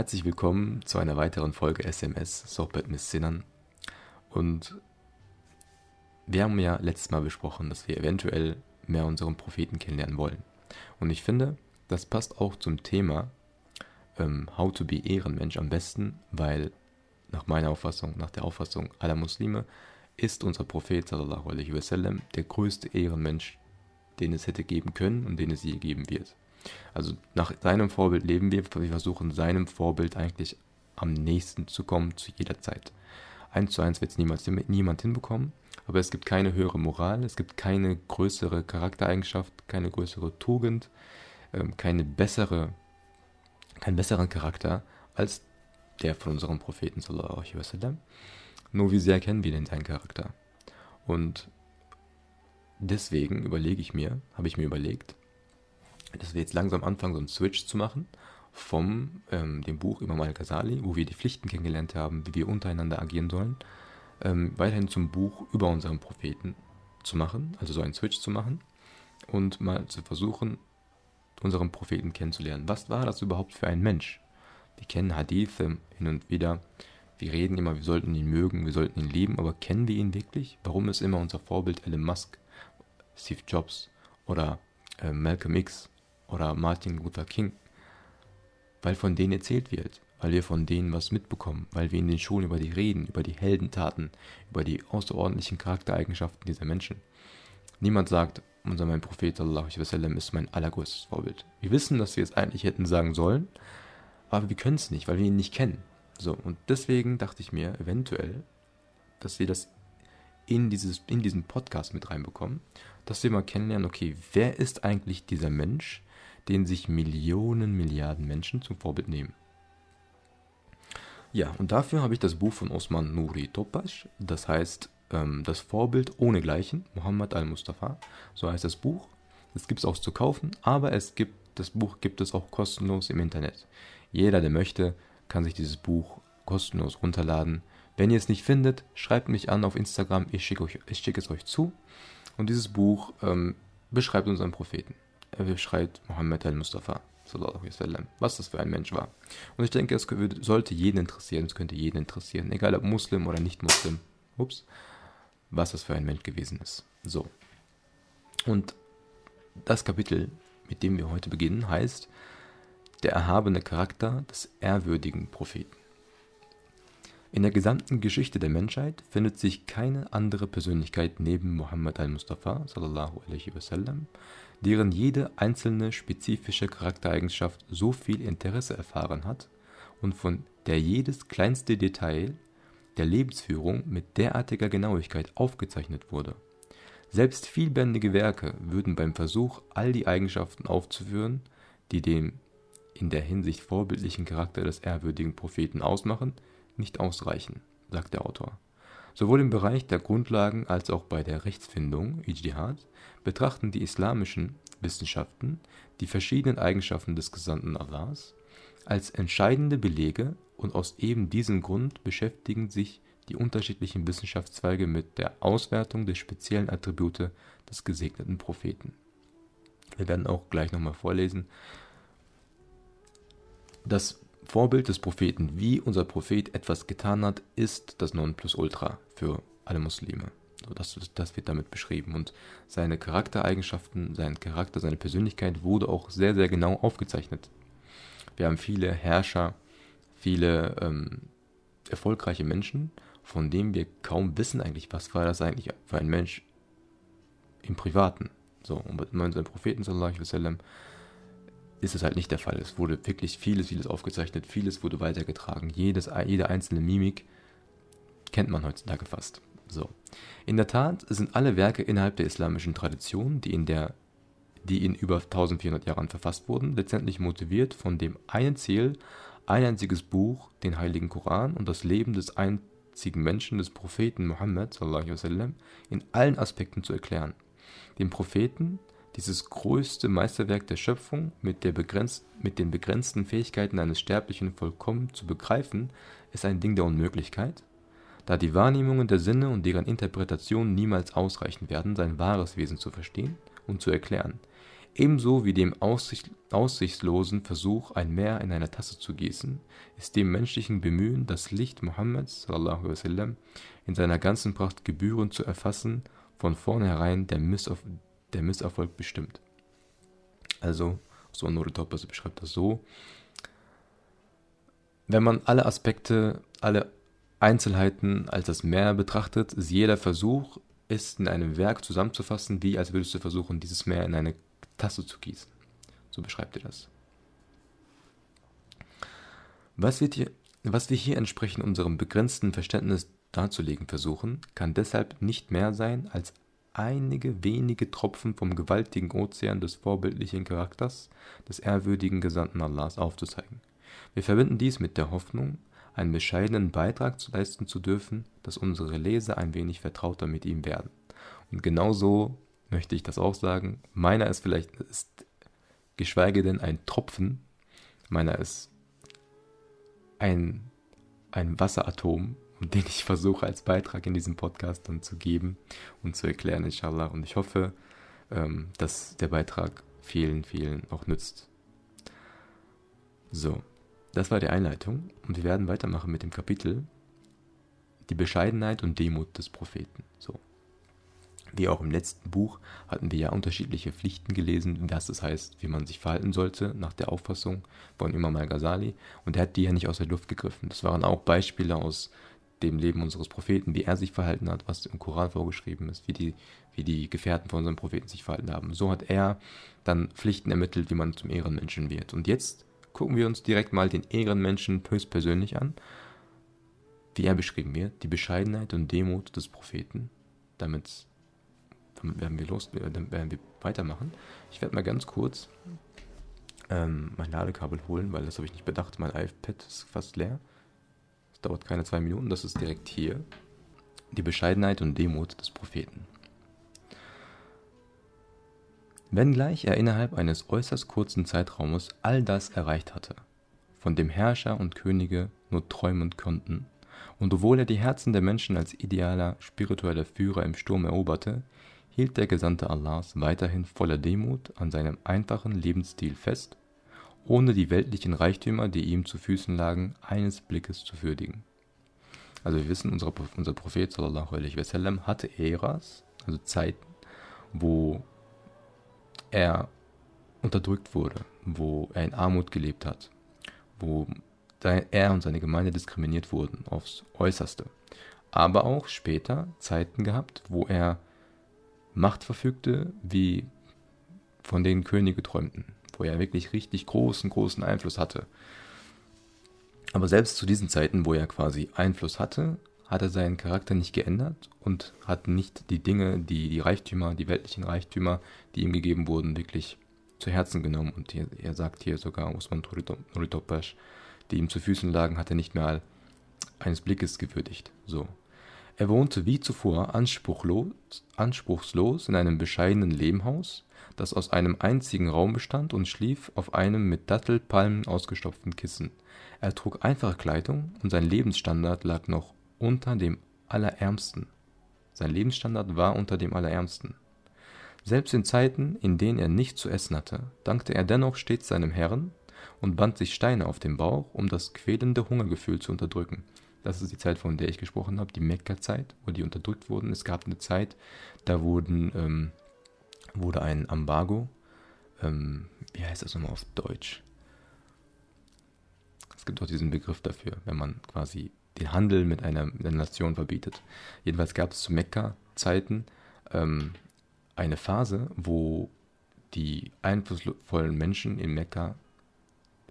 Herzlich willkommen zu einer weiteren Folge SMS Sohbet mit Sinnern. Und wir haben ja letztes Mal besprochen, dass wir eventuell mehr unseren Propheten kennenlernen wollen. Und ich finde, das passt auch zum Thema ähm, How to be Ehrenmensch am besten, weil nach meiner Auffassung, nach der Auffassung aller Muslime, ist unser Prophet sallallahu alaihi wasallam der größte Ehrenmensch, den es hätte geben können und den es je geben wird. Also nach seinem Vorbild leben wir, wir versuchen seinem Vorbild eigentlich am nächsten zu kommen zu jeder Zeit. Eins zu eins wird es niemals niemand hinbekommen, aber es gibt keine höhere Moral, es gibt keine größere Charaktereigenschaft, keine größere Tugend, ähm, keine bessere, keinen besseren Charakter als der von unserem Propheten sallallahu alaihi wasallam. Nur wie sehr kennen wir denn seinen Charakter? Und deswegen überlege ich mir, habe ich mir überlegt, dass wir jetzt langsam anfangen, so einen Switch zu machen vom ähm, dem Buch Imam al-Ghazali, wo wir die Pflichten kennengelernt haben, wie wir untereinander agieren sollen, ähm, weiterhin zum Buch über unseren Propheten zu machen, also so einen Switch zu machen und mal zu versuchen, unseren Propheten kennenzulernen. Was war das überhaupt für ein Mensch? Wir kennen Hadithe hin und wieder. Wir reden immer, wir sollten ihn mögen, wir sollten ihn lieben, aber kennen wir ihn wirklich? Warum ist immer unser Vorbild Elon Musk, Steve Jobs oder äh, Malcolm X oder Martin Luther King? Weil von denen erzählt wird, weil wir von denen was mitbekommen, weil wir in den Schulen über die reden, über die Heldentaten, über die außerordentlichen Charaktereigenschaften dieser Menschen. Niemand sagt, unser mein Prophet sallallahu ist mein allergrößtes Vorbild. Wir wissen, dass wir es eigentlich hätten sagen sollen, aber wir können es nicht, weil wir ihn nicht kennen. So, und deswegen dachte ich mir eventuell, dass wir das in, dieses, in diesen Podcast mit reinbekommen, dass wir mal kennenlernen, okay, wer ist eigentlich dieser Mensch, den sich Millionen, Milliarden Menschen zum Vorbild nehmen? Ja, und dafür habe ich das Buch von Osman Nuri Topasch, das heißt ähm, Das Vorbild ohne Gleichen, Muhammad al-Mustafa, so heißt das Buch. Es gibt es auch zu kaufen, aber es gibt, das Buch gibt es auch kostenlos im Internet. Jeder, der möchte, kann sich dieses Buch kostenlos runterladen. Wenn ihr es nicht findet, schreibt mich an auf Instagram, ich schicke, schicke es euch zu. Und dieses Buch ähm, beschreibt unseren Propheten. Er beschreibt Muhammad al-Mustafa, was das für ein Mensch war. Und ich denke, es sollte jeden interessieren, es könnte jeden interessieren, egal ob Muslim oder nicht Muslim, ups, was das für ein Mensch gewesen ist. So. Und das Kapitel, mit dem wir heute beginnen, heißt der erhabene Charakter des ehrwürdigen Propheten. In der gesamten Geschichte der Menschheit findet sich keine andere Persönlichkeit neben Muhammad al-Mustafa deren jede einzelne spezifische Charaktereigenschaft so viel Interesse erfahren hat und von der jedes kleinste Detail der Lebensführung mit derartiger Genauigkeit aufgezeichnet wurde. Selbst vielbändige Werke würden beim Versuch, all die Eigenschaften aufzuführen, die dem in der Hinsicht vorbildlichen Charakter des ehrwürdigen Propheten ausmachen, nicht ausreichen, sagt der Autor. Sowohl im Bereich der Grundlagen als auch bei der Rechtsfindung (Ijtihad) betrachten die islamischen Wissenschaften die verschiedenen Eigenschaften des Gesandten Allahs als entscheidende Belege und aus eben diesem Grund beschäftigen sich die unterschiedlichen Wissenschaftszweige mit der Auswertung der speziellen Attribute des gesegneten Propheten. Wir werden auch gleich nochmal vorlesen, das Vorbild des Propheten, wie unser Prophet etwas getan hat, ist das Nonplusultra für alle Muslime. So, das, das wird damit beschrieben. Und seine Charaktereigenschaften, sein Charakter, seine Persönlichkeit wurde auch sehr, sehr genau aufgezeichnet. Wir haben viele Herrscher, viele ähm, erfolgreiche Menschen, von denen wir kaum wissen eigentlich, was war das eigentlich für ein Mensch im Privaten. So, und bei unserem Propheten, sallallahu alaihi wasallam, ist es halt nicht der Fall. Es wurde wirklich vieles, vieles aufgezeichnet, vieles wurde weitergetragen. Jedes, jede einzelne Mimik kennt man heutzutage fast. So. In der Tat sind alle Werke innerhalb der islamischen Tradition, die in, der, die in über 1400 Jahren verfasst wurden, letztendlich motiviert von dem einen Ziel, ein einziges Buch, den Heiligen Koran und das Leben des einzigen Menschen, des Propheten Muhammad sallam, in allen Aspekten zu erklären. Dem Propheten dieses größte Meisterwerk der Schöpfung mit, der mit den begrenzten Fähigkeiten eines Sterblichen vollkommen zu begreifen, ist ein Ding der Unmöglichkeit, da die Wahrnehmungen der Sinne und deren Interpretation niemals ausreichen werden, sein wahres Wesen zu verstehen und zu erklären. Ebenso wie dem aussicht aussichtslosen Versuch, ein Meer in eine Tasse zu gießen, ist dem menschlichen Bemühen, das Licht Mohammeds in seiner ganzen Pracht gebührend zu erfassen, von vornherein der, Misserf der Misserfolg bestimmt. Also, so Nuritopas beschreibt das so, wenn man alle Aspekte, alle Einzelheiten als das Meer betrachtet, ist jeder Versuch, es in einem Werk zusammenzufassen, wie als würdest du versuchen, dieses Meer in eine Tasse zu gießen. So beschreibt er das. Was, hier, was wir hier entsprechend unserem begrenzten Verständnis darzulegen versuchen, kann deshalb nicht mehr sein, als einige wenige Tropfen vom gewaltigen Ozean des vorbildlichen Charakters des ehrwürdigen Gesandten Allahs aufzuzeigen. Wir verbinden dies mit der Hoffnung, einen bescheidenen Beitrag zu leisten zu dürfen, dass unsere Leser ein wenig vertrauter mit ihm werden. Und genauso möchte ich das auch sagen. Meiner ist vielleicht, ist geschweige denn ein Tropfen, meiner ist ein, ein Wasseratom, den ich versuche als Beitrag in diesem Podcast dann zu geben und zu erklären, inshallah. Und ich hoffe, ähm, dass der Beitrag vielen, vielen auch nützt. So, das war die Einleitung und wir werden weitermachen mit dem Kapitel Die Bescheidenheit und Demut des Propheten. So. Wie auch im letzten Buch hatten wir ja unterschiedliche Pflichten gelesen, was das heißt, wie man sich verhalten sollte, nach der Auffassung von Imam al-Ghazali. Und er hat die ja nicht aus der Luft gegriffen. Das waren auch Beispiele aus dem Leben unseres Propheten, wie er sich verhalten hat, was im Koran vorgeschrieben ist, wie die, wie die Gefährten von unserem Propheten sich verhalten haben. So hat er dann Pflichten ermittelt, wie man zum Ehrenmenschen wird. Und jetzt gucken wir uns direkt mal den Ehrenmenschen höchstpersönlich an, wie er beschrieben wird, die Bescheidenheit und Demut des Propheten. Damit, damit werden wir los, damit werden wir weitermachen. Ich werde mal ganz kurz ähm, mein Ladekabel holen, weil das habe ich nicht bedacht. Mein iPad ist fast leer. Es dauert keine zwei Minuten, das ist direkt hier. Die Bescheidenheit und Demut des Propheten. wenngleich er innerhalb eines äußerst kurzen Zeitraumes all das erreicht hatte, von dem Herrscher und Könige nur träumen konnten, und obwohl er die Herzen der Menschen als idealer spiritueller Führer im Sturm eroberte, hielt der Gesandte Allahs weiterhin voller Demut an seinem einfachen Lebensstil fest, ohne die weltlichen Reichtümer, die ihm zu Füßen lagen, eines Blickes zu würdigen. Also wir wissen, unser, unser Prophet sallallahu alaihi wasallam hatte Äras, also Zeiten, wo er unterdrückt wurde, wo er in Armut gelebt hat, wo er und seine Gemeinde diskriminiert wurden aufs äußerste. Aber auch später Zeiten gehabt, wo er Macht verfügte, wie von denen Könige träumten, wo er wirklich richtig großen, großen Einfluss hatte. Aber selbst zu diesen Zeiten, wo er quasi Einfluss hatte, hat er seinen Charakter nicht geändert und hat nicht die Dinge, die, die Reichtümer, die weltlichen Reichtümer, die ihm gegeben wurden, wirklich zu Herzen genommen. Und hier, er sagt hier sogar Osman Nuritopash, die ihm zu Füßen lagen, hat er nicht mehr eines Blickes gewürdigt. So. Er wohnte wie zuvor anspruchslos, in einem bescheidenen Lehmhaus, das aus einem einzigen Raum bestand und schlief auf einem mit Dattelpalmen ausgestopften Kissen. Er trug einfache Kleidung und sein Lebensstandard lag noch unter dem Allerärmsten. Sein Lebensstandard war unter dem Allerärmsten. Selbst in Zeiten, in denen er nichts zu essen hatte, dankte er dennoch stets seinem Herrn und band sich Steine auf den Bauch, um das quälende Hungergefühl zu unterdrücken. Das ist die Zeit, von der ich gesprochen habe, die Mekka-Zeit, wo die unterdrückt wurden. Es gab eine Zeit, da wurden, ähm, wurde ein Embargo, ähm, wie heißt das nochmal auf Deutsch? Es gibt auch diesen Begriff dafür, wenn man quasi den Handel mit einer, mit einer Nation verbietet. Jedenfalls gab es zu Mekka-Zeiten ähm, eine Phase, wo die einflussvollen Menschen in Mekka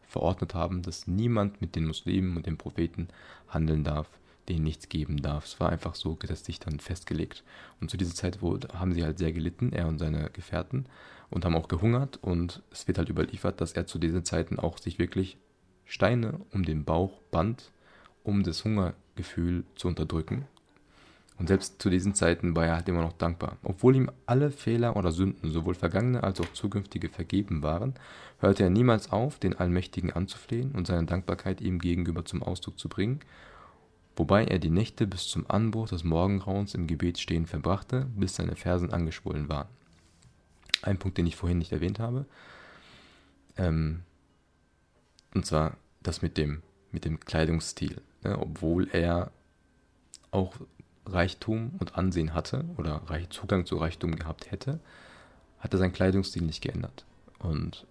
verordnet haben, dass niemand mit den Muslimen und den Propheten handeln darf, denen nichts geben darf. Es war einfach so gesetzlich dann festgelegt. Und zu dieser Zeit wo, haben sie halt sehr gelitten, er und seine Gefährten, und haben auch gehungert. Und es wird halt überliefert, dass er zu diesen Zeiten auch sich wirklich Steine um den Bauch band um das Hungergefühl zu unterdrücken. Und selbst zu diesen Zeiten war er halt immer noch dankbar. Obwohl ihm alle Fehler oder Sünden, sowohl vergangene als auch zukünftige, vergeben waren, hörte er niemals auf, den Allmächtigen anzuflehen und seine Dankbarkeit ihm gegenüber zum Ausdruck zu bringen, wobei er die Nächte bis zum Anbruch des Morgengrauens im Gebet stehen verbrachte, bis seine Fersen angeschwollen waren. ein Punkt, den ich vorhin nicht erwähnt habe. Ähm, und zwar das mit dem, mit dem Kleidungsstil. Ne? Obwohl er auch Reichtum und Ansehen hatte oder Zugang zu Reichtum gehabt hätte, hat er seinen Kleidungsstil nicht geändert. Und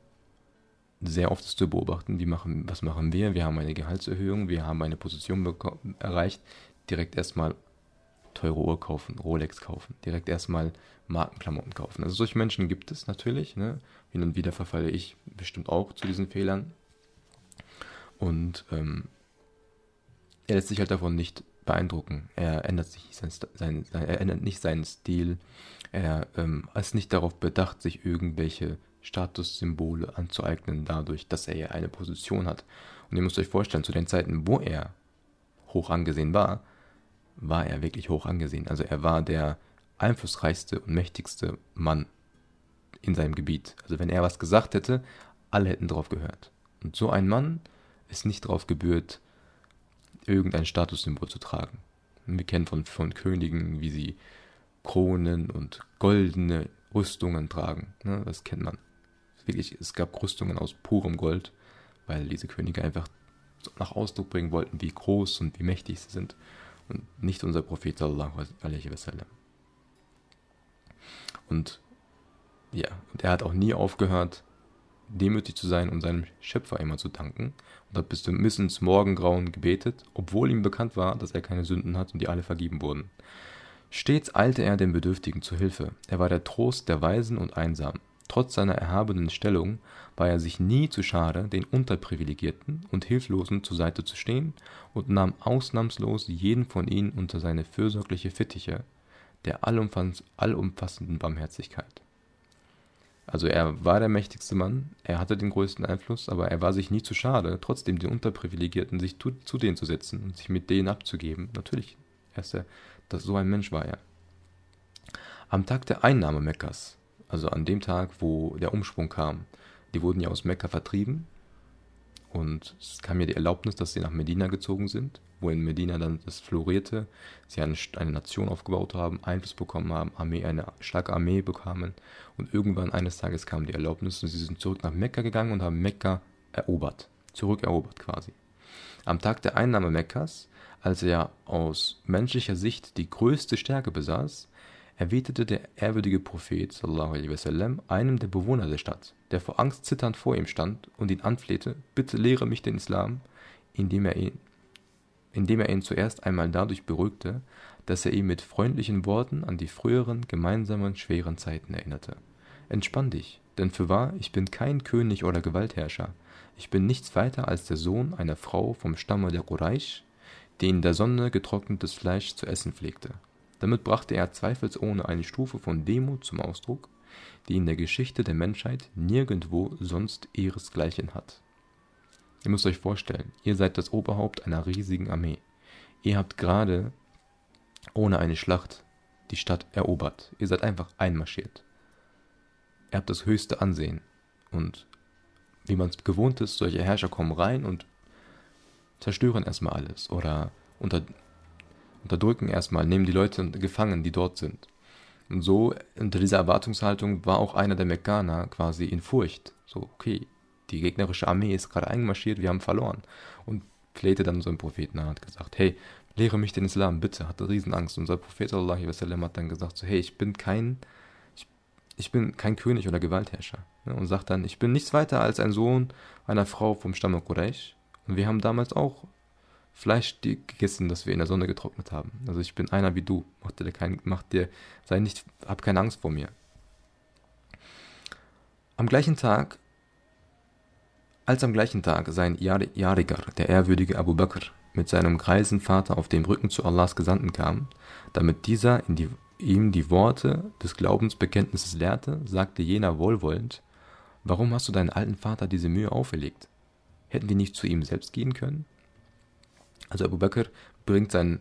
sehr oft ist zu beobachten, wie machen, was machen wir? Wir haben eine Gehaltserhöhung, wir haben eine Position erreicht, direkt erstmal teure Uhr kaufen, Rolex kaufen, direkt erstmal Markenklamotten kaufen. Also solche Menschen gibt es natürlich. Ne? Hin und wieder verfalle ich bestimmt auch zu diesen Fehlern. Und ähm, er lässt sich halt davon nicht beeindrucken. Er ändert sich sein, sein, sein er ändert nicht seinen Stil. Er ähm, ist nicht darauf bedacht, sich irgendwelche Statussymbole anzueignen, dadurch, dass er ja eine Position hat. Und ihr müsst euch vorstellen, zu den Zeiten, wo er hoch angesehen war, war er wirklich hoch angesehen. Also er war der einflussreichste und mächtigste Mann in seinem Gebiet. Also wenn er was gesagt hätte, alle hätten drauf gehört. Und so ein Mann ist nicht darauf gebührt, irgendein Statussymbol zu tragen. Wir kennen von, von Königen, wie sie Kronen und goldene Rüstungen tragen. Ne? Das kennt man. Wirklich, es gab Rüstungen aus purem Gold, weil diese Könige einfach nach Ausdruck bringen wollten, wie groß und wie mächtig sie sind. Und nicht unser Prophet sallallahu alaihi wasallam. Und ja, und er hat auch nie aufgehört, demütig zu sein und seinem Schöpfer immer zu danken und hat bis zum bis ins Morgengrauen gebetet, obwohl ihm bekannt war, dass er keine Sünden hat und die alle vergeben wurden. Stets eilte er den Bedürftigen zu Hilfe. Er war der Trost der Weisen und Einsamen. Trotz seiner erhabenen Stellung war er sich nie zu schade, den Unterprivilegierten und Hilflosen zur Seite zu stehen und nahm ausnahmslos jeden von ihnen unter seine fürsorgliche Fittiche der allumfassenden Barmherzigkeit. Also er war der mächtigste Mann, er hatte den größten Einfluss, aber er war sich nie zu schade, trotzdem den Unterprivilegierten sich zu, zu denen zu setzen und sich mit denen abzugeben. Natürlich, er ist der, das, so ein Mensch war er. Am Tag der Einnahme Mekkas, also an dem Tag, wo der Umschwung kam, die wurden ja aus Mekka vertrieben und es kam ja die Erlaubnis, dass sie nach Medina gezogen sind, wo in Medina dann das florierte, sie eine, eine Nation aufgebaut haben, Einfluss bekommen haben, Armee, eine starke Armee bekamen und irgendwann eines Tages kam die Erlaubnis und sie sind zurück nach Mekka gegangen und haben Mekka erobert, zurückerobert quasi. Am Tag der Einnahme Mekkas, als er aus menschlicher Sicht die größte Stärke besaß, erwiderte der ehrwürdige Prophet wasallam einem der Bewohner der Stadt, der vor Angst zitternd vor ihm stand und ihn anflehte, bitte lehre mich den Islam, indem er ihn, indem er ihn zuerst einmal dadurch beruhigte, dass er ihn mit freundlichen Worten an die früheren gemeinsamen schweren Zeiten erinnerte. Entspann dich, denn fürwahr, ich bin kein König oder Gewaltherrscher, ich bin nichts weiter als der Sohn einer Frau vom Stamme der Quraysh, die in der Sonne getrocknetes Fleisch zu essen pflegte damit brachte er zweifelsohne eine Stufe von Demut zum Ausdruck, die in der Geschichte der Menschheit nirgendwo sonst ihresgleichen hat. Ihr müsst euch vorstellen, ihr seid das Oberhaupt einer riesigen Armee. Ihr habt gerade ohne eine Schlacht die Stadt erobert. Ihr seid einfach einmarschiert. Ihr habt das höchste Ansehen. Und wie man es gewohnt ist, solche Herrscher kommen rein und zerstören erstmal alles oder unter, unterdrücken erstmal, nehmen die Leute gefangen, die dort sind. Und so, unter dieser Erwartungshaltung war auch einer der Mekkaner quasi in Furcht. So, okay, die gegnerische Armee ist gerade einmarschiert, wir haben verloren. Und flehte dann unserem Propheten an, hat gesagt, hey, lehre mich den Islam, bitte, hatte Riesenangst. Unser Prophet sallam, hat dann gesagt, so, hey, ich bin kein, ich, ich bin kein König oder Gewaltherrscher. Und sagt dann, ich bin nichts weiter als ein Sohn einer Frau vom Stamme Quraysh. Und wir haben damals auch Fleisch gegessen, das wir in der Sonne getrocknet haben. Also ich bin einer wie du. Mach dir kein, mach dir, sei nicht, hab keine Angst vor mir. Am gleichen Tag, als am gleichen Tag sein Yarigar, der ehrwürdige Abu Bakr, mit seinem greisen Vater auf dem Rücken zu Allahs Gesandten kam, damit dieser die, ihm die Worte des Glaubensbekenntnisses lehrte, sagte jener wohlwollend, Warum hast du deinen alten Vater diese Mühe auferlegt? Hätten wir nicht zu ihm selbst gehen können? Also Abu Bakr bringt seinen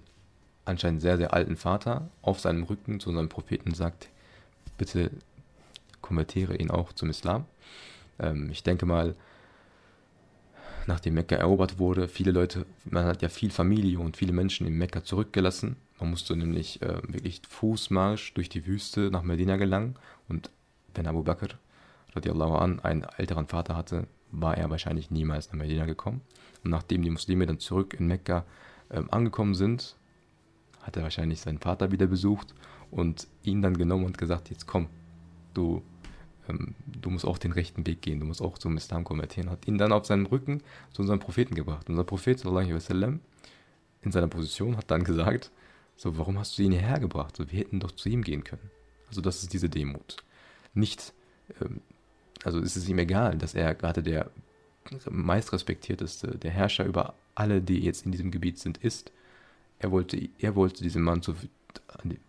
anscheinend sehr, sehr alten Vater auf seinem Rücken zu seinem Propheten und sagt, bitte konvertiere ihn auch zum Islam. Ähm, ich denke mal, nachdem Mekka erobert wurde, viele Leute, man hat ja viel Familie und viele Menschen in Mekka zurückgelassen. Man musste nämlich äh, wirklich Fußmarsch durch die Wüste nach Medina gelangen und wenn Abu Bakr radiallahu an einen älteren Vater hatte, war er wahrscheinlich niemals nach Medina gekommen. Und nachdem die Muslime dann zurück in Mekka ähm, angekommen sind, hat er wahrscheinlich seinen Vater wieder besucht und ihn dann genommen und gesagt, jetzt komm, du, ähm, du musst auch den rechten Weg gehen, du musst auch zum Islam konvertieren. Hat ihn dann auf seinem Rücken zu unserem Propheten gebracht. Unser Prophet, sallallahu wasallam, in seiner Position hat dann gesagt, so, warum hast du ihn hierher gebracht? So, wir hätten doch zu ihm gehen können. Also das ist diese Demut. Nicht, ähm, also ist es ihm egal, dass er gerade der meistrespektierteste, der Herrscher über alle, die jetzt in diesem Gebiet sind, ist. Er wollte, er wollte diesem Mann zu,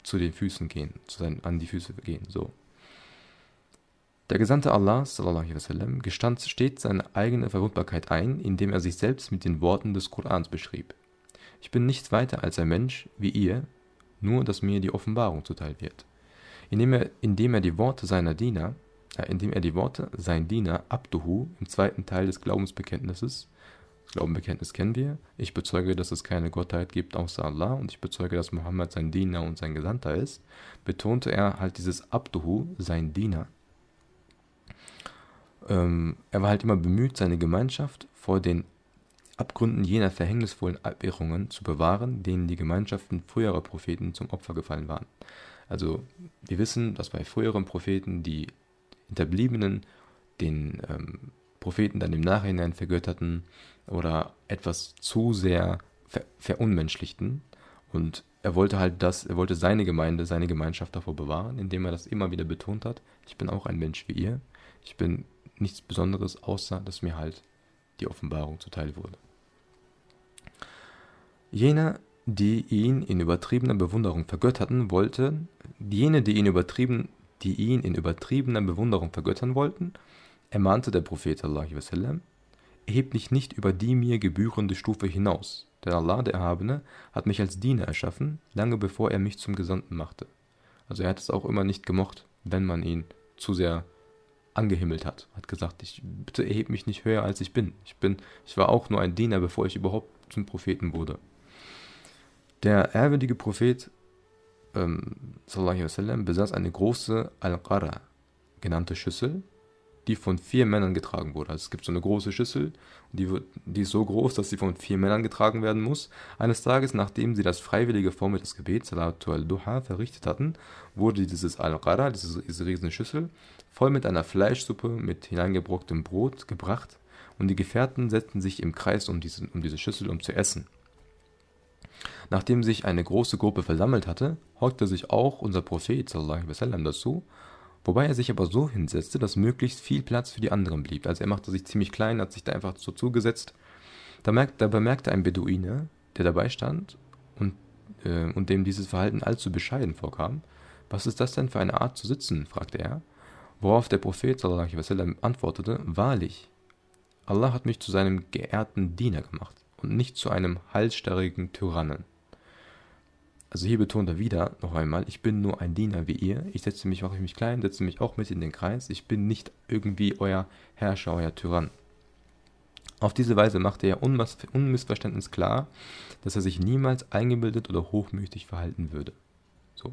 zu den Füßen gehen, zu seinen, an die Füße gehen, so. Der Gesandte Allah wasallam, gestand stets seine eigene Verwundbarkeit ein, indem er sich selbst mit den Worten des Korans beschrieb. Ich bin nichts weiter als ein Mensch wie ihr, nur dass mir die Offenbarung zuteil wird. Indem er, indem er die Worte seiner Diener, indem er die Worte sein Diener Abduhu im zweiten Teil des Glaubensbekenntnisses das Glaubenbekenntnis kennen wir. Ich bezeuge, dass es keine Gottheit gibt außer Allah und ich bezeuge, dass Mohammed sein Diener und sein Gesandter ist. Betonte er halt dieses Abduhu, sein Diener. Ähm, er war halt immer bemüht, seine Gemeinschaft vor den Abgründen jener verhängnisvollen Abirrungen zu bewahren, denen die Gemeinschaften früherer Propheten zum Opfer gefallen waren. Also wir wissen, dass bei früheren Propheten die Hinterbliebenen den ähm, Propheten dann im Nachhinein vergötterten oder etwas zu sehr ver verunmenschlichten. Und er wollte halt das, er wollte seine Gemeinde, seine Gemeinschaft davor bewahren, indem er das immer wieder betont hat. Ich bin auch ein Mensch wie ihr. Ich bin nichts Besonderes, außer dass mir halt die Offenbarung zuteil wurde. Jene, die ihn in übertriebener Bewunderung vergötterten, wollten, jene, die ihn übertrieben, die ihn in übertriebener Bewunderung vergöttern wollten, ermahnte der Prophet sallam, erheb dich nicht über die mir gebührende Stufe hinaus, denn Allah, der Erhabene, hat mich als Diener erschaffen, lange bevor er mich zum Gesandten machte. Also er hat es auch immer nicht gemocht, wenn man ihn zu sehr angehimmelt hat. Hat gesagt, ich bitte erheb mich nicht höher als ich bin. Ich bin, ich war auch nur ein Diener, bevor ich überhaupt zum Propheten wurde. Der ehrwürdige Prophet ähm, besaß eine große Al-Qara genannte Schüssel, die von vier Männern getragen wurde. Also es gibt so eine große Schüssel, die, wird, die ist so groß, dass sie von vier Männern getragen werden muss. Eines Tages, nachdem sie das freiwillige Vormittagsgebet, Salatu al-Duha, verrichtet hatten, wurde dieses Al-Qara, diese, diese riesige Schüssel, voll mit einer Fleischsuppe mit hineingebrocktem Brot gebracht und die Gefährten setzten sich im Kreis um diese, um diese Schüssel, um zu essen. Nachdem sich eine große Gruppe versammelt hatte, hockte sich auch unser Prophet sallam, dazu Wobei er sich aber so hinsetzte, dass möglichst viel Platz für die anderen blieb. Also er machte sich ziemlich klein, hat sich da einfach so zugesetzt. Da, merkt, da bemerkte ein Beduine, der dabei stand und, äh, und dem dieses Verhalten allzu bescheiden vorkam, was ist das denn für eine Art zu sitzen? fragte er. Worauf der Prophet sallam, antwortete, wahrlich, Allah hat mich zu seinem geehrten Diener gemacht und nicht zu einem halsstarrigen Tyrannen. Also hier betont er wieder noch einmal, ich bin nur ein Diener wie ihr. Ich setze mich, mache mich klein, setze mich auch mit in den Kreis. Ich bin nicht irgendwie euer Herrscher, euer Tyrann. Auf diese Weise machte er unmissverständnis klar, dass er sich niemals eingebildet oder hochmütig verhalten würde. So.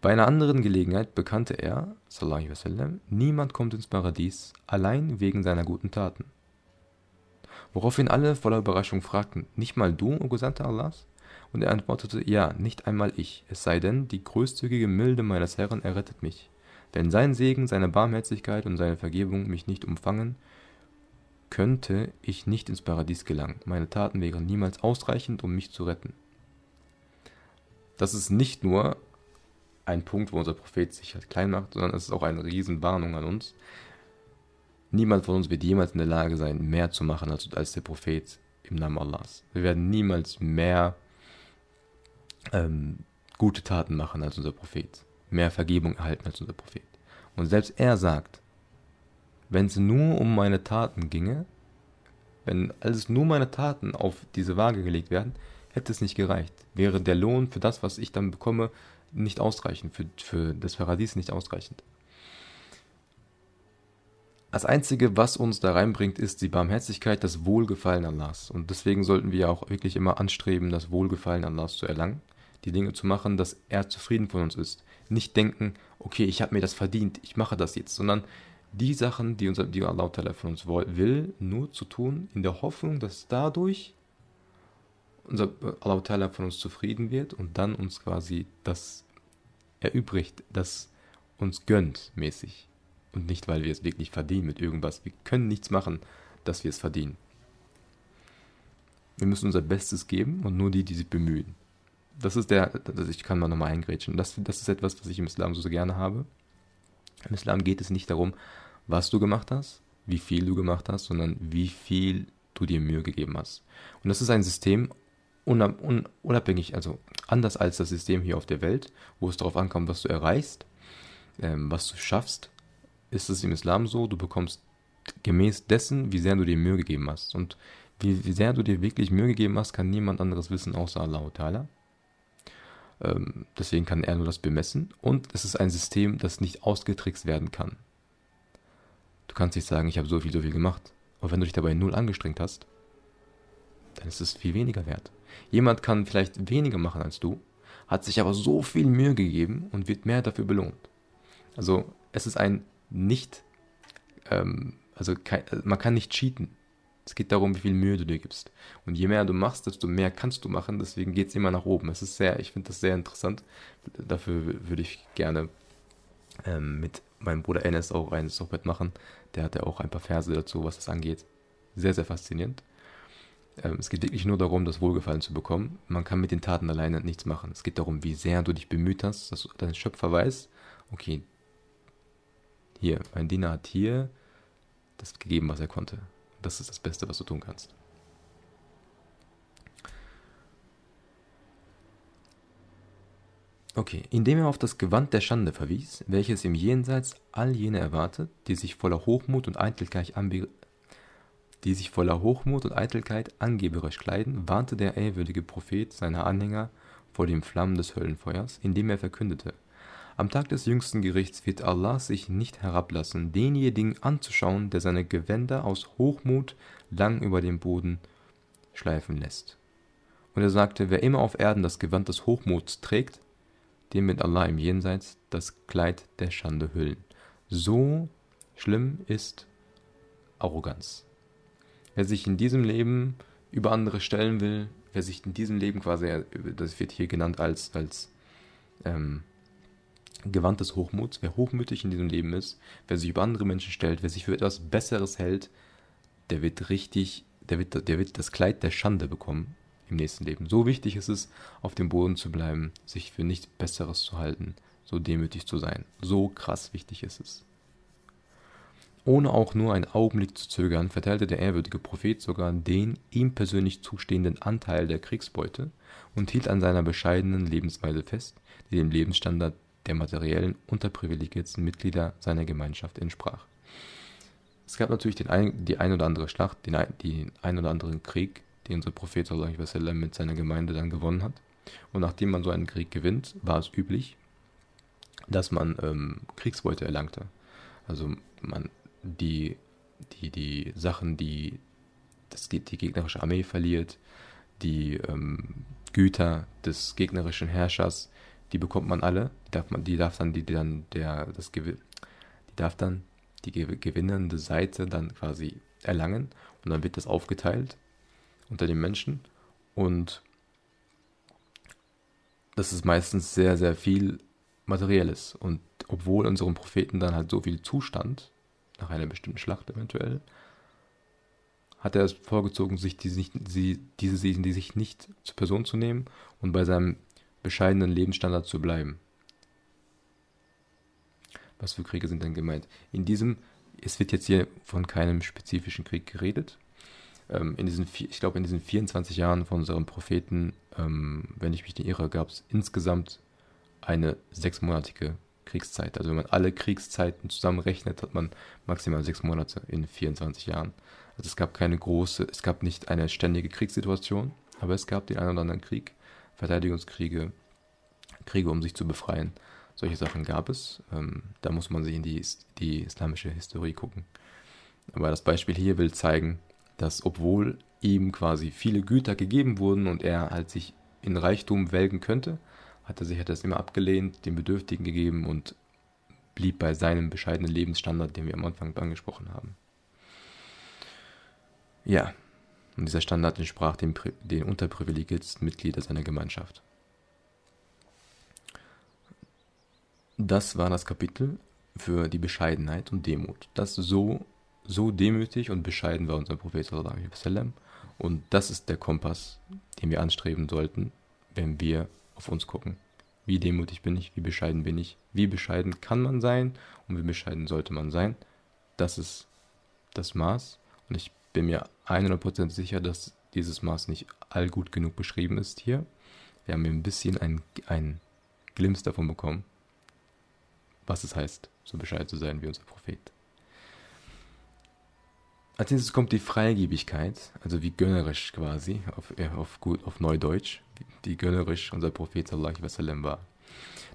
Bei einer anderen Gelegenheit bekannte er, sallallahu wasallam, niemand kommt ins Paradies allein wegen seiner guten Taten. Woraufhin alle voller Überraschung fragten, nicht mal du, o Gesandter Allahs? Und er antwortete, ja, nicht einmal ich, es sei denn, die großzügige Milde meines Herrn errettet mich. Wenn sein Segen, seine Barmherzigkeit und seine Vergebung mich nicht umfangen, könnte ich nicht ins Paradies gelangen. Meine Taten wären niemals ausreichend, um mich zu retten. Das ist nicht nur ein Punkt, wo unser Prophet sich halt klein macht, sondern es ist auch eine Riesenwarnung an uns. Niemand von uns wird jemals in der Lage sein, mehr zu machen als, als der Prophet im Namen Allahs. Wir werden niemals mehr ähm, gute Taten machen als unser Prophet, mehr Vergebung erhalten als unser Prophet. Und selbst er sagt, wenn es nur um meine Taten ginge, wenn alles nur meine Taten auf diese Waage gelegt werden, hätte es nicht gereicht. Wäre der Lohn für das, was ich dann bekomme, nicht ausreichend, für, für das Paradies nicht ausreichend. Das Einzige, was uns da reinbringt, ist die Barmherzigkeit, das Wohlgefallen Allahs. Und deswegen sollten wir auch wirklich immer anstreben, das Wohlgefallen Allahs zu erlangen die Dinge zu machen, dass er zufrieden von uns ist. Nicht denken, okay, ich habe mir das verdient, ich mache das jetzt, sondern die Sachen, die, unser, die Allah von uns will, nur zu tun, in der Hoffnung, dass dadurch unser Allah von uns zufrieden wird und dann uns quasi das erübrigt, das uns gönnt mäßig. Und nicht, weil wir es wirklich verdienen mit irgendwas. Wir können nichts machen, dass wir es verdienen. Wir müssen unser Bestes geben und nur die, die sich bemühen. Das ist der, das ich kann mal nochmal eingrätschen. Das, das ist etwas, was ich im Islam so, so gerne habe. Im Islam geht es nicht darum, was du gemacht hast, wie viel du gemacht hast, sondern wie viel du dir Mühe gegeben hast. Und das ist ein System unabhängig, also anders als das System hier auf der Welt, wo es darauf ankommt, was du erreichst, ähm, was du schaffst, ist es im Islam so, du bekommst gemäß dessen, wie sehr du dir Mühe gegeben hast. Und wie, wie sehr du dir wirklich Mühe gegeben hast, kann niemand anderes wissen, außer Allah Ta'ala. Ähm, deswegen kann er nur das bemessen. Und es ist ein System, das nicht ausgetrickst werden kann. Du kannst nicht sagen, ich habe so viel, so viel gemacht. Und wenn du dich dabei null angestrengt hast, dann ist es viel weniger wert. Jemand kann vielleicht weniger machen als du, hat sich aber so viel Mühe gegeben und wird mehr dafür belohnt. Also es ist ein nicht, ähm, also kein, man kann nicht cheaten. Es geht darum, wie viel Mühe du dir gibst. Und je mehr du machst, desto mehr kannst du machen. Deswegen geht es immer nach oben. Es ist sehr, ich finde das sehr interessant. Dafür würde ich gerne ähm, mit meinem Bruder Enes auch ein Sohbet machen. Der hat ja auch ein paar Verse dazu, was das angeht. Sehr, sehr faszinierend. Ähm, es geht wirklich nur darum, das Wohlgefallen zu bekommen. Man kann mit den Taten alleine nichts machen. Es geht darum, wie sehr du dich bemüht hast, dass dein Schöpfer weiß, okay, hier, mein Diener hat hier das gegeben, was er konnte. Das ist das Beste, was du tun kannst. Okay, indem er auf das Gewand der Schande verwies, welches im Jenseits all jene erwartet, die sich voller Hochmut und Eitelkeit die sich voller Hochmut und Eitelkeit angeberisch kleiden, warnte der ehrwürdige Prophet seine Anhänger vor den Flammen des Höllenfeuers, indem er verkündete: Am Tag des jüngsten Gerichts wird Allah sich nicht herablassen, denjenigen anzuschauen, der seine Gewänder aus Hochmut lang über den Boden schleifen lässt. Und er sagte: Wer immer auf Erden das Gewand des Hochmuts trägt, dem wird Allah im Jenseits das Kleid der Schande hüllen. So schlimm ist Arroganz. Wer sich in diesem Leben über andere stellen will, wer sich in diesem Leben quasi, das wird hier genannt als, als ähm, Gewand des Hochmuts, wer hochmütig in diesem Leben ist, wer sich über andere Menschen stellt, wer sich für etwas Besseres hält, der wird richtig, der wird, der wird das Kleid der Schande bekommen im nächsten Leben. So wichtig ist es, auf dem Boden zu bleiben, sich für nichts Besseres zu halten, so demütig zu sein. So krass wichtig ist es. Ohne auch nur einen Augenblick zu zögern, verteilte der ehrwürdige Prophet sogar den ihm persönlich zustehenden Anteil der Kriegsbeute und hielt an seiner bescheidenen Lebensweise fest, die dem Lebensstandard der materiellen unterprivilegierten Mitglieder seiner Gemeinschaft entsprach. Es gab natürlich den ein, die ein oder andere Schlacht, den, den ein oder anderen Krieg, den unser Prophet sallam, mit seiner Gemeinde dann gewonnen hat. Und nachdem man so einen Krieg gewinnt, war es üblich, dass man ähm, Kriegsbeute erlangte. Also man die, die, die Sachen, die das, die gegnerische Armee verliert, die ähm, Güter des gegnerischen Herrschers, die bekommt man alle. Die darf man, die darf dann, die, die dann der, das die darf dann die gewinnende Seite dann quasi erlangen. Und dann wird das aufgeteilt unter den Menschen. Und das ist meistens sehr, sehr viel Materielles. Und obwohl unserem Propheten dann halt so viel Zustand nach einer bestimmten Schlacht eventuell, hat er es vorgezogen, sich diese, nicht, sie, diese die sich nicht zur Person zu nehmen. Und bei seinem bescheidenen Lebensstandard zu bleiben. Was für Kriege sind denn gemeint? In diesem, es wird jetzt hier von keinem spezifischen Krieg geredet. Ähm, in diesen, ich glaube, in diesen 24 Jahren von unserem Propheten, ähm, wenn ich mich nicht irre, gab es insgesamt eine sechsmonatige Kriegszeit. Also wenn man alle Kriegszeiten zusammenrechnet, hat man maximal sechs Monate in 24 Jahren. Also es gab keine große, es gab nicht eine ständige Kriegssituation, aber es gab den einen oder anderen Krieg, Verteidigungskriege, Kriege, um sich zu befreien. Solche Sachen gab es. Ähm, da muss man sich in die, die islamische Historie gucken. Aber das Beispiel hier will zeigen, dass obwohl ihm quasi viele Güter gegeben wurden und er halt sich in Reichtum welgen könnte, hat er sich hat das immer abgelehnt, den Bedürftigen gegeben und blieb bei seinem bescheidenen Lebensstandard, den wir am Anfang angesprochen haben. Ja, und dieser Standard entsprach den, den unterprivilegiertsten Mitgliedern seiner Gemeinschaft. Das war das Kapitel für die Bescheidenheit und Demut. Das so, so demütig und bescheiden war unser Prophet sallam. Und das ist der Kompass, den wir anstreben sollten, wenn wir auf uns gucken. Wie demütig bin ich, wie bescheiden bin ich, wie bescheiden kann man sein und wie bescheiden sollte man sein. Das ist das Maß. Und ich bin mir 100% sicher, dass dieses Maß nicht allgut genug beschrieben ist hier. Wir haben hier ein bisschen ein, Glimpse davon bekommen, was es heißt, so bescheiden zu sein wie unser Prophet. Als nächstes kommt die Freigebigkeit, also wie gönnerisch quasi, auf, auf, gut, auf Neudeutsch, wie gönnerisch unser Prophet sallam, war.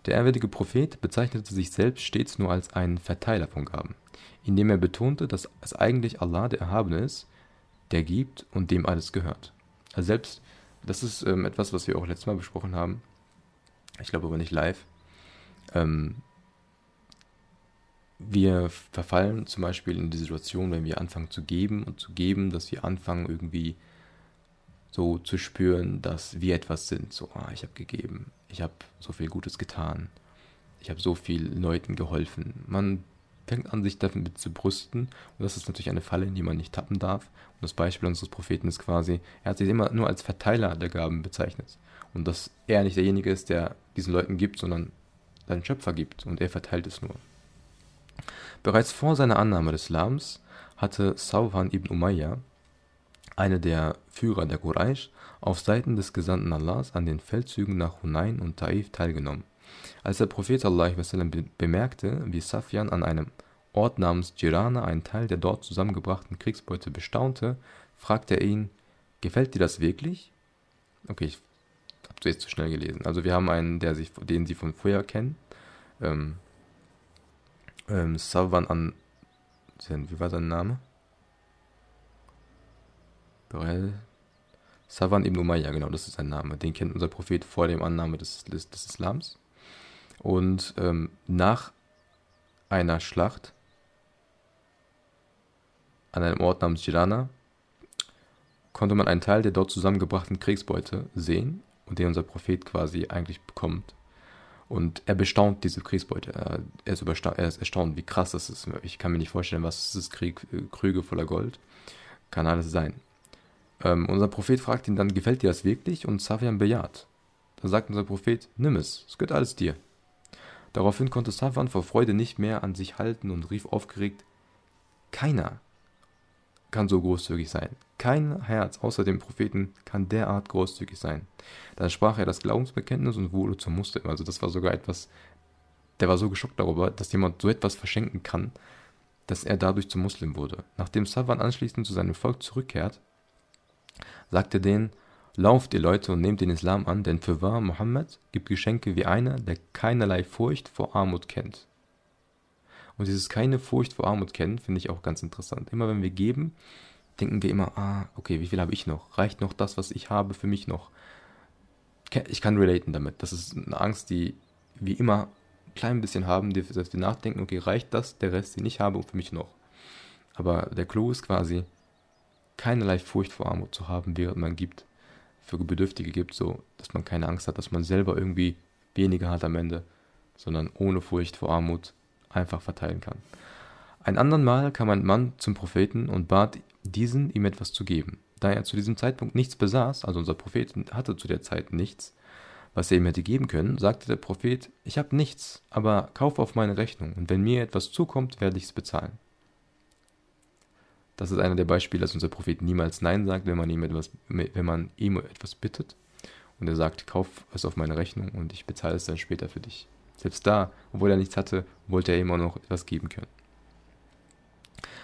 Der ehrwürdige Prophet bezeichnete sich selbst stets nur als einen Verteiler von Gaben, indem er betonte, dass es eigentlich Allah der Erhabene ist, der gibt und dem alles gehört. Also selbst, das ist ähm, etwas, was wir auch letztes Mal besprochen haben, ich glaube aber nicht live, ähm, wir verfallen zum Beispiel in die Situation, wenn wir anfangen zu geben und zu geben, dass wir anfangen irgendwie so zu spüren, dass wir etwas sind. So, ah, ich habe gegeben, ich habe so viel Gutes getan, ich habe so vielen Leuten geholfen. Man fängt an, sich damit zu brüsten. Und das ist natürlich eine Falle, in die man nicht tappen darf. Und das Beispiel unseres Propheten ist quasi, er hat sich immer nur als Verteiler der Gaben bezeichnet. Und dass er nicht derjenige ist, der diesen Leuten gibt, sondern seinen Schöpfer gibt. Und er verteilt es nur. Bereits vor seiner Annahme des Islams hatte Sauhan ibn Umayyah, einer der Führer der Quraysh, auf Seiten des Gesandten Allahs an den Feldzügen nach Hunain und Taif teilgenommen. Als der Prophet bemerkte, wie Safjan an einem Ort namens Jirana einen Teil der dort zusammengebrachten Kriegsbeute bestaunte, fragte er ihn, gefällt dir das wirklich? Okay, ich habe jetzt zu schnell gelesen. Also wir haben einen, der sich, den sie von früher kennen. Ähm, ähm, Savan an. Wie war sein Name? Borel. Savan ibn Umayyah, genau, das ist sein Name. Den kennt unser Prophet vor dem Annahme des, des, des Islams. Und ähm, nach einer Schlacht an einem Ort namens Jirana konnte man einen Teil der dort zusammengebrachten Kriegsbeute sehen und den unser Prophet quasi eigentlich bekommt. Und er bestaunt diese Kriegsbeute. Er ist, er ist erstaunt, wie krass das ist. Ich kann mir nicht vorstellen, was ist Krieg, Krüge voller Gold. Kann alles sein. Ähm, unser Prophet fragt ihn dann, gefällt dir das wirklich? Und Safian bejaht. Da sagt unser Prophet, nimm es, es gehört alles dir. Daraufhin konnte Safwan vor Freude nicht mehr an sich halten und rief aufgeregt, keiner kann so großzügig sein. Kein Herz außer dem Propheten kann derart großzügig sein. Dann sprach er das Glaubensbekenntnis und wurde zum Muslim. Also das war sogar etwas, der war so geschockt darüber, dass jemand so etwas verschenken kann, dass er dadurch zum Muslim wurde. Nachdem Savan anschließend zu seinem Volk zurückkehrt, sagte denen, Lauft ihr Leute und nehmt den Islam an, denn für wahr Mohammed gibt Geschenke wie einer, der keinerlei Furcht vor Armut kennt. Und dieses keine Furcht vor Armut kennen, finde ich auch ganz interessant. Immer wenn wir geben, denken wir immer, ah, okay, wie viel habe ich noch? Reicht noch das, was ich habe, für mich noch? Ich kann relaten damit. Das ist eine Angst, die wir immer ein klein bisschen haben, dass wir nachdenken, okay, reicht das, der Rest, den ich habe, für mich noch? Aber der Clou ist quasi, keinerlei Furcht vor Armut zu haben, während man gibt für Bedürftige gibt, so dass man keine Angst hat, dass man selber irgendwie weniger hat am Ende, sondern ohne Furcht vor Armut einfach verteilen kann. Ein andern Mal kam ein Mann zum Propheten und bat diesen, ihm etwas zu geben. Da er zu diesem Zeitpunkt nichts besaß, also unser Prophet hatte zu der Zeit nichts, was er ihm hätte geben können, sagte der Prophet, ich habe nichts, aber kauf auf meine Rechnung, und wenn mir etwas zukommt, werde ich es bezahlen. Das ist einer der Beispiele, dass unser Prophet niemals Nein sagt, wenn man ihm etwas, wenn man ihm etwas bittet. Und er sagt, kauf es auf meine Rechnung und ich bezahle es dann später für dich. Selbst da, obwohl er nichts hatte, wollte er immer noch etwas geben können.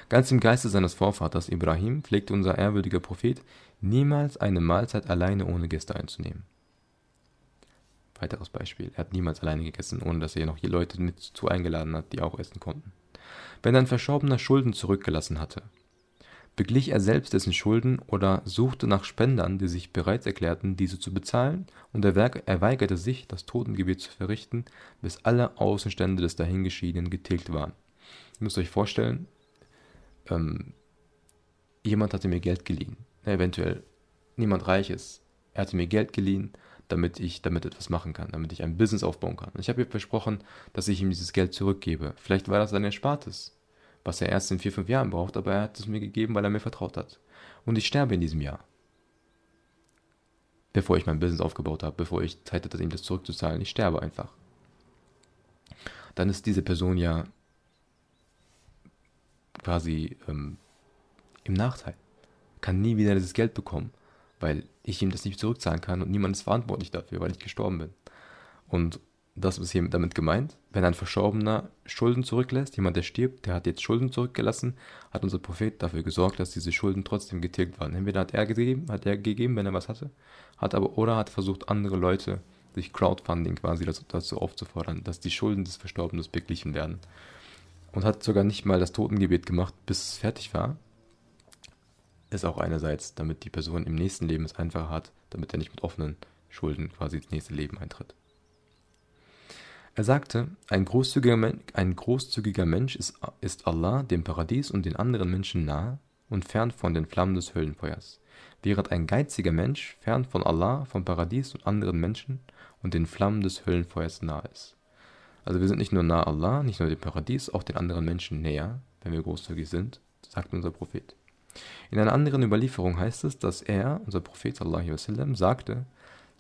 Ganz im Geiste seines Vorvaters Ibrahim pflegte unser ehrwürdiger Prophet niemals eine Mahlzeit alleine ohne Gäste einzunehmen. Weiteres Beispiel. Er hat niemals alleine gegessen, ohne dass er noch hier Leute mit zu eingeladen hat, die auch essen konnten. Wenn ein Verschorbener Schulden zurückgelassen hatte, beglich er selbst dessen Schulden oder suchte nach Spendern, die sich bereit erklärten, diese zu bezahlen, und er weigerte sich, das Totengebet zu verrichten, bis alle Außenstände des Dahingeschiedenen getilgt waren. Ihr müsst euch vorstellen, ähm, jemand hatte mir Geld geliehen. Eventuell niemand reich ist. Er hatte mir Geld geliehen, damit ich damit etwas machen kann, damit ich ein Business aufbauen kann. Ich habe ihm versprochen, dass ich ihm dieses Geld zurückgebe. Vielleicht war das sein Erspartes was er erst in vier, fünf Jahren braucht, aber er hat es mir gegeben, weil er mir vertraut hat. Und ich sterbe in diesem Jahr. Bevor ich mein Business aufgebaut habe, bevor ich Zeit hatte, ihm das zurückzuzahlen. Ich sterbe einfach. Dann ist diese Person ja quasi ähm, im Nachteil. Kann nie wieder dieses Geld bekommen, weil ich ihm das nicht zurückzahlen kann und niemand ist verantwortlich dafür, weil ich gestorben bin. Und das ist hier damit gemeint. Wenn ein Verschorbener Schulden zurücklässt, jemand, der stirbt, der hat jetzt Schulden zurückgelassen, hat unser Prophet dafür gesorgt, dass diese Schulden trotzdem getilgt waren. Entweder hat er gegeben, hat er gegeben, wenn er was hatte, hat aber oder hat versucht, andere Leute durch Crowdfunding quasi dazu, dazu aufzufordern, dass die Schulden des Verstorbenen beglichen werden. Und hat sogar nicht mal das Totengebet gemacht, bis es fertig war. Ist auch einerseits, damit die Person im nächsten Leben es einfacher hat, damit er nicht mit offenen Schulden quasi ins nächste Leben eintritt. Er sagte, ein großzügiger, Mensch ist, Allah, dem Paradies und den anderen Menschen nahe und fern von den Flammen des Höllenfeuers, während ein geiziger Mensch fern von Allah, vom Paradies und anderen Menschen und den Flammen des Höllenfeuers nahe ist. Also wir sind nicht nur nahe Allah, nicht nur dem Paradies, auch den anderen Menschen näher, wenn wir großzügig sind, sagt unser Prophet. In einer anderen Überlieferung heißt es, dass er, unser Prophet sallam, sagte,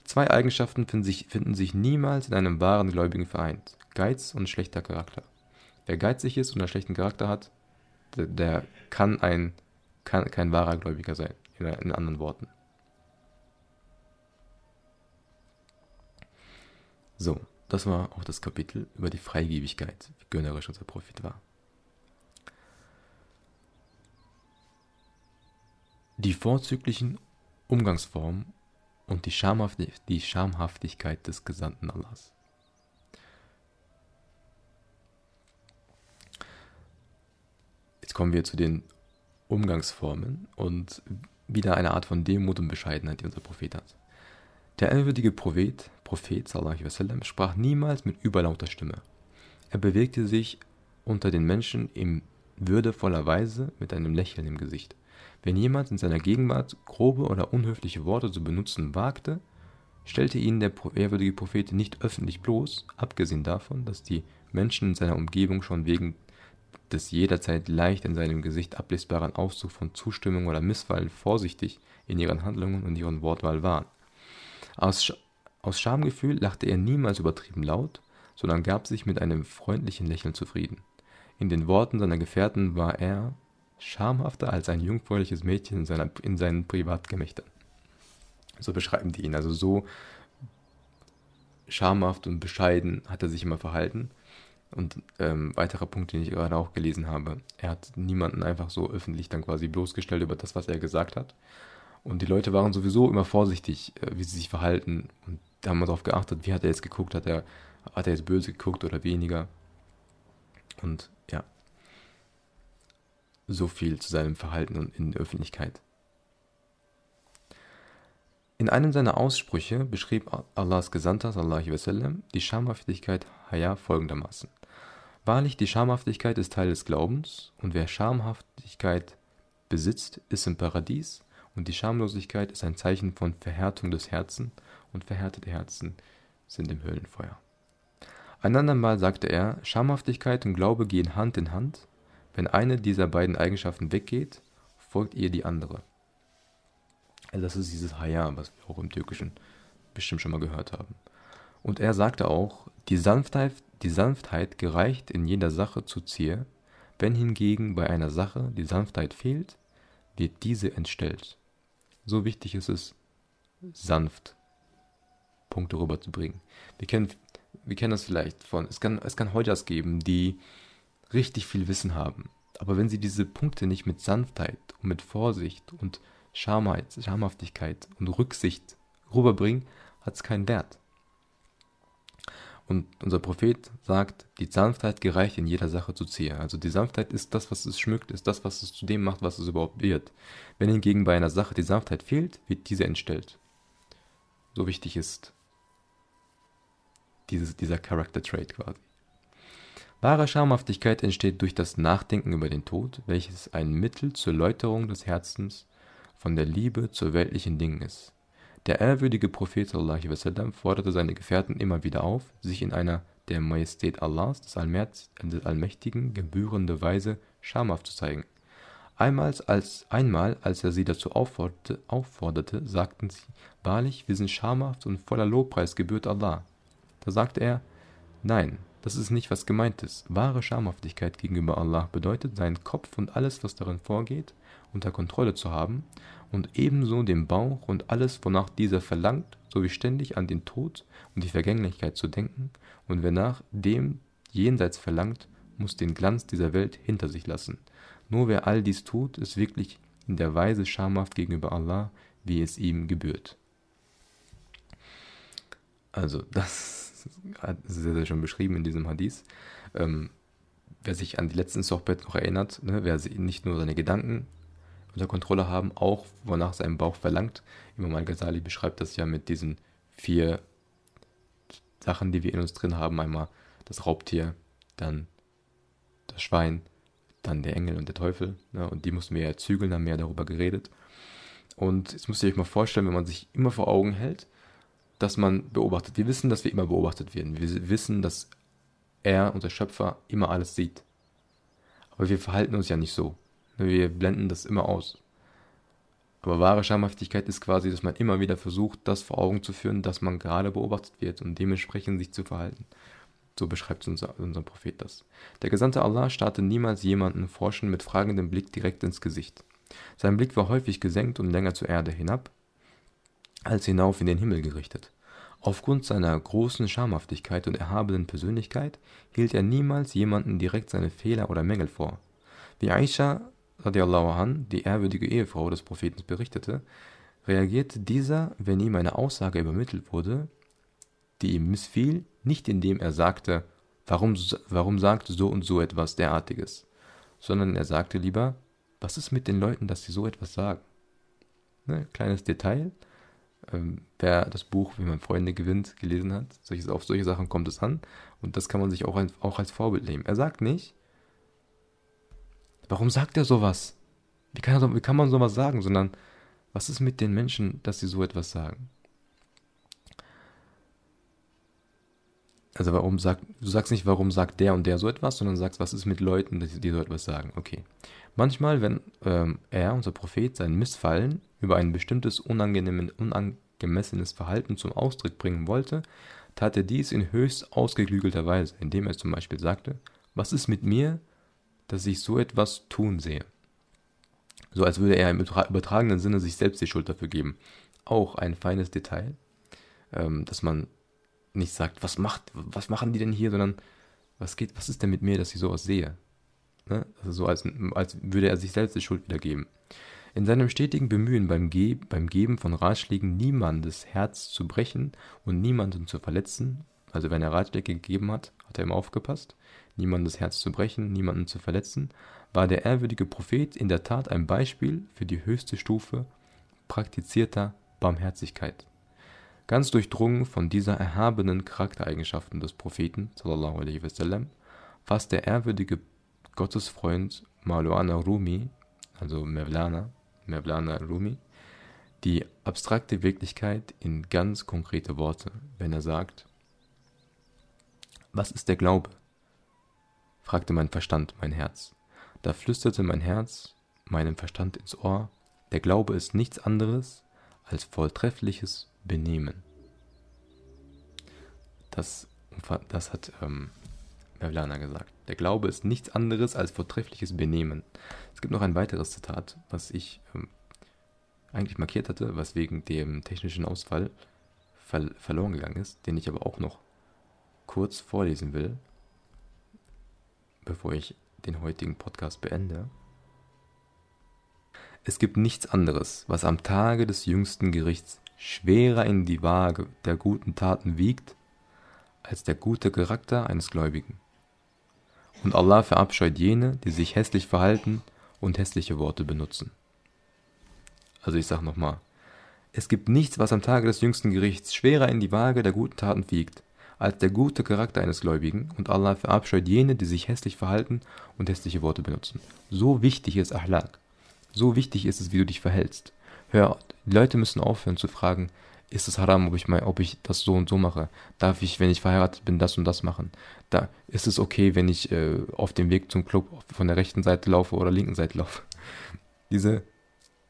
Zwei Eigenschaften finden sich, finden sich niemals in einem wahren Gläubigen vereint: Geiz und schlechter Charakter. Wer geizig ist und einen schlechten Charakter hat, der, der kann, ein, kann kein wahrer Gläubiger sein, in, in anderen Worten. So, das war auch das Kapitel über die Freigebigkeit, wie gönnerisch unser Prophet war. Die vorzüglichen Umgangsformen und die, Schamhafti die Schamhaftigkeit des Gesandten Allahs. Jetzt kommen wir zu den Umgangsformen und wieder eine Art von Demut und Bescheidenheit, die unser Prophet hat. Der ehrwürdige Prophet, Prophet sallam, sprach niemals mit überlauter Stimme. Er bewegte sich unter den Menschen in würdevoller Weise mit einem Lächeln im Gesicht. Wenn jemand in seiner Gegenwart grobe oder unhöfliche Worte zu benutzen wagte, stellte ihn der ehrwürdige Prophet nicht öffentlich bloß, abgesehen davon, dass die Menschen in seiner Umgebung schon wegen des jederzeit leicht in seinem Gesicht ablesbaren Ausdrucks von Zustimmung oder Missfallen vorsichtig in ihren Handlungen und ihren Wortwahl waren. Aus, aus Schamgefühl lachte er niemals übertrieben laut, sondern gab sich mit einem freundlichen Lächeln zufrieden. In den Worten seiner Gefährten war er, schamhafter als ein jungfräuliches Mädchen in, seiner, in seinen Privatgemächtern. So beschreiben die ihn. Also so schamhaft und bescheiden hat er sich immer verhalten. Und ähm, weiterer Punkt, den ich gerade auch gelesen habe, er hat niemanden einfach so öffentlich dann quasi bloßgestellt über das, was er gesagt hat. Und die Leute waren sowieso immer vorsichtig, äh, wie sie sich verhalten. Und da haben wir darauf geachtet, wie hat er jetzt geguckt, hat er, hat er jetzt böse geguckt oder weniger. Und ja, so viel zu seinem Verhalten in der Öffentlichkeit. In einem seiner Aussprüche beschrieb Allahs Gesandter sallam, die Schamhaftigkeit Haya folgendermaßen. Wahrlich, die Schamhaftigkeit ist Teil des Glaubens, und wer Schamhaftigkeit besitzt, ist im Paradies, und die Schamlosigkeit ist ein Zeichen von Verhärtung des Herzens, und verhärtete Herzen sind im Höllenfeuer. Ein andermal sagte er, Schamhaftigkeit und Glaube gehen Hand in Hand, wenn eine dieser beiden Eigenschaften weggeht, folgt ihr die andere. Also das ist dieses Haya, was wir auch im Türkischen bestimmt schon mal gehört haben. Und er sagte auch, die Sanftheit, die Sanftheit gereicht in jeder Sache zu Zier, wenn hingegen bei einer Sache die Sanftheit fehlt, wird diese entstellt. So wichtig ist es, sanft Punkte rüberzubringen. Wir kennen, wir kennen das vielleicht von, es kann, es kann Hodjas geben, die richtig viel Wissen haben. Aber wenn sie diese Punkte nicht mit Sanftheit und mit Vorsicht und Schamhaftigkeit und Rücksicht rüberbringen, hat es keinen Wert. Und unser Prophet sagt, die Sanftheit gereicht in jeder Sache zu ziehen. Also die Sanftheit ist das, was es schmückt, ist das, was es zu dem macht, was es überhaupt wird. Wenn hingegen bei einer Sache die Sanftheit fehlt, wird diese entstellt. So wichtig ist dieses, dieser Character Trait quasi. Wahre Schamhaftigkeit entsteht durch das Nachdenken über den Tod, welches ein Mittel zur Läuterung des Herzens von der Liebe zu weltlichen Dingen ist. Der ehrwürdige Prophet sallam, forderte seine Gefährten immer wieder auf, sich in einer der Majestät Allahs, des, des Allmächtigen, gebührende Weise schamhaft zu zeigen. Einmal als, einmal, als er sie dazu aufforderte, aufforderte, sagten sie, wahrlich, wir sind schamhaft und voller Lobpreis gebührt Allah. Da sagte er, nein, das ist nicht, was gemeint ist. Wahre Schamhaftigkeit gegenüber Allah bedeutet, seinen Kopf und alles, was darin vorgeht, unter Kontrolle zu haben und ebenso den Bauch und alles, wonach dieser verlangt, sowie ständig an den Tod und die Vergänglichkeit zu denken, und wer nach dem jenseits verlangt, muss den Glanz dieser Welt hinter sich lassen. Nur wer all dies tut, ist wirklich in der Weise schamhaft gegenüber Allah, wie es ihm gebührt. Also, das ist sehr, sehr schön beschrieben in diesem Hadith. Ähm, wer sich an die letzten Sohbet noch erinnert, ne, wer nicht nur seine Gedanken unter Kontrolle haben, auch wonach sein Bauch verlangt. Imam al-Ghazali beschreibt das ja mit diesen vier Sachen, die wir in uns drin haben. Einmal das Raubtier, dann das Schwein, dann der Engel und der Teufel. Ne? Und die mussten wir ja zügeln, haben mehr darüber geredet. Und jetzt müsst ihr euch mal vorstellen, wenn man sich immer vor Augen hält, dass man beobachtet. Wir wissen, dass wir immer beobachtet werden. Wir wissen, dass er, unser Schöpfer, immer alles sieht. Aber wir verhalten uns ja nicht so. Wir blenden das immer aus. Aber wahre Schamhaftigkeit ist quasi, dass man immer wieder versucht, das vor Augen zu führen, dass man gerade beobachtet wird und dementsprechend sich zu verhalten. So beschreibt unser, unser Prophet das. Der Gesandte Allah starrte niemals jemanden forschen mit fragendem Blick direkt ins Gesicht. Sein Blick war häufig gesenkt und länger zur Erde hinab, als hinauf in den Himmel gerichtet. Aufgrund seiner großen Schamhaftigkeit und erhabenen Persönlichkeit hielt er niemals jemanden direkt seine Fehler oder Mängel vor. Wie Aisha an, die ehrwürdige Ehefrau des Propheten, berichtete, reagierte dieser, wenn ihm eine Aussage übermittelt wurde, die ihm missfiel, nicht indem er sagte, warum, warum sagt so und so etwas derartiges, sondern er sagte lieber, was ist mit den Leuten, dass sie so etwas sagen? Ne, kleines Detail. Ähm, wer das Buch Wie man Freunde gewinnt gelesen hat, solches, auf solche Sachen kommt es an und das kann man sich auch, ein, auch als Vorbild nehmen. Er sagt nicht, Warum sagt er sowas? Wie kann, er, wie kann man sowas sagen? Sondern, was ist mit den Menschen, dass sie so etwas sagen? Also warum sagt, du sagst nicht, warum sagt der und der so etwas, sondern sagst, was ist mit Leuten, die, so etwas sagen. Okay. Manchmal, wenn ähm, er, unser Prophet, sein Missfallen über ein bestimmtes unangemessenes Verhalten zum Ausdruck bringen wollte, tat er dies in höchst ausgeklügelter Weise, indem er zum Beispiel sagte, was ist mit mir, dass ich so etwas tun sehe. So als würde er im übertragenen Sinne sich selbst die Schuld dafür geben. Auch ein feines Detail, ähm, dass man nicht sagt, was macht, was machen die denn hier, sondern was geht, was ist denn mit mir, dass ich sowas sehe? Ne? Also so als, als würde er sich selbst die Schuld wiedergeben. In seinem stetigen Bemühen beim, Ge beim Geben von Ratschlägen niemandes Herz zu brechen und niemanden zu verletzen, also wenn er Ratschläge gegeben hat, hat er immer aufgepasst, niemandes Herz zu brechen, niemanden zu verletzen, war der ehrwürdige Prophet in der Tat ein Beispiel für die höchste Stufe praktizierter Barmherzigkeit. Ganz durchdrungen von dieser erhabenen Charaktereigenschaften des Propheten sallallahu alaihi wasallam, fasst der ehrwürdige Gottesfreund Maulana Rumi, also Mevlana, Mevlana Rumi, die abstrakte Wirklichkeit in ganz konkrete Worte, wenn er sagt, was ist der Glaube? fragte mein Verstand mein Herz. Da flüsterte mein Herz meinem Verstand ins Ohr, der Glaube ist nichts anderes als volltreffliches Benehmen. Das, das hat ähm, Mevlana gesagt. Der Glaube ist nichts anderes als vortreffliches Benehmen. Es gibt noch ein weiteres Zitat, was ich ähm, eigentlich markiert hatte, was wegen dem technischen Ausfall ver verloren gegangen ist, den ich aber auch noch kurz vorlesen will bevor ich den heutigen Podcast beende. Es gibt nichts anderes, was am Tage des jüngsten Gerichts schwerer in die Waage der guten Taten wiegt, als der gute Charakter eines Gläubigen. Und Allah verabscheut jene, die sich hässlich verhalten und hässliche Worte benutzen. Also ich sag nochmal, es gibt nichts, was am Tage des jüngsten Gerichts schwerer in die Waage der guten Taten wiegt, als der gute Charakter eines Gläubigen, und Allah verabscheut jene, die sich hässlich verhalten und hässliche Worte benutzen. So wichtig ist Ahlak. So wichtig ist es, wie du dich verhältst. Hör, die Leute müssen aufhören zu fragen, ist es haram, ob ich, mein, ob ich das so und so mache? Darf ich, wenn ich verheiratet bin, das und das machen? Da ist es okay, wenn ich äh, auf dem Weg zum Club von der rechten Seite laufe oder linken Seite laufe. Diese,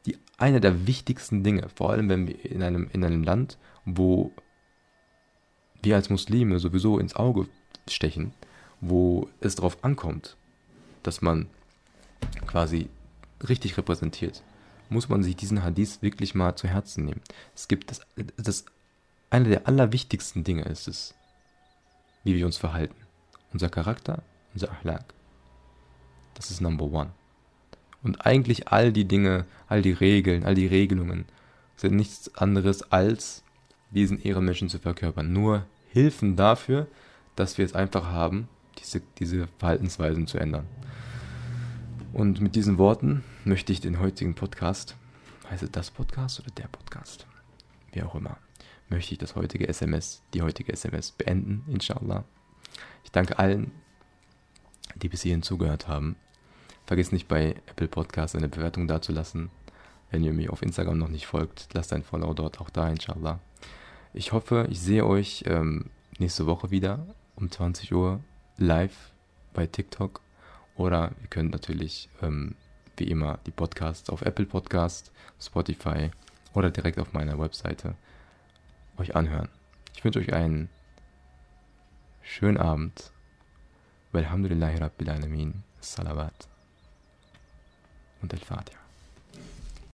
die eine der wichtigsten Dinge, vor allem wenn wir in einem, in einem Land, wo wir als Muslime sowieso ins Auge stechen, wo es darauf ankommt, dass man quasi richtig repräsentiert muss man sich diesen Hadith wirklich mal zu Herzen nehmen. Es gibt das, das eine der allerwichtigsten Dinge ist es, wie wir uns verhalten. Unser Charakter, unser Ahlak. Das ist Number One. Und eigentlich all die Dinge, all die Regeln, all die Regelungen sind nichts anderes als diesen Ehrenmenschen zu verkörpern. Nur Hilfen dafür, dass wir es einfach haben, diese, diese Verhaltensweisen zu ändern. Und mit diesen Worten möchte ich den heutigen Podcast, heißt es das Podcast oder der Podcast, wie auch immer, möchte ich das heutige SMS, die heutige SMS beenden, inshallah. Ich danke allen, die bis hierhin zugehört haben. Vergiss nicht bei Apple Podcasts eine Bewertung dazulassen. Wenn ihr mir auf Instagram noch nicht folgt, lasst ein Follow dort auch da, inshallah. Ich hoffe, ich sehe euch ähm, nächste Woche wieder um 20 Uhr live bei TikTok oder ihr könnt natürlich ähm, wie immer die Podcasts auf Apple Podcast, Spotify oder direkt auf meiner Webseite euch anhören. Ich wünsche euch einen schönen Abend. Walhamdulillahi Rabbil Alamin. Salawat. Und Al-Fatiha.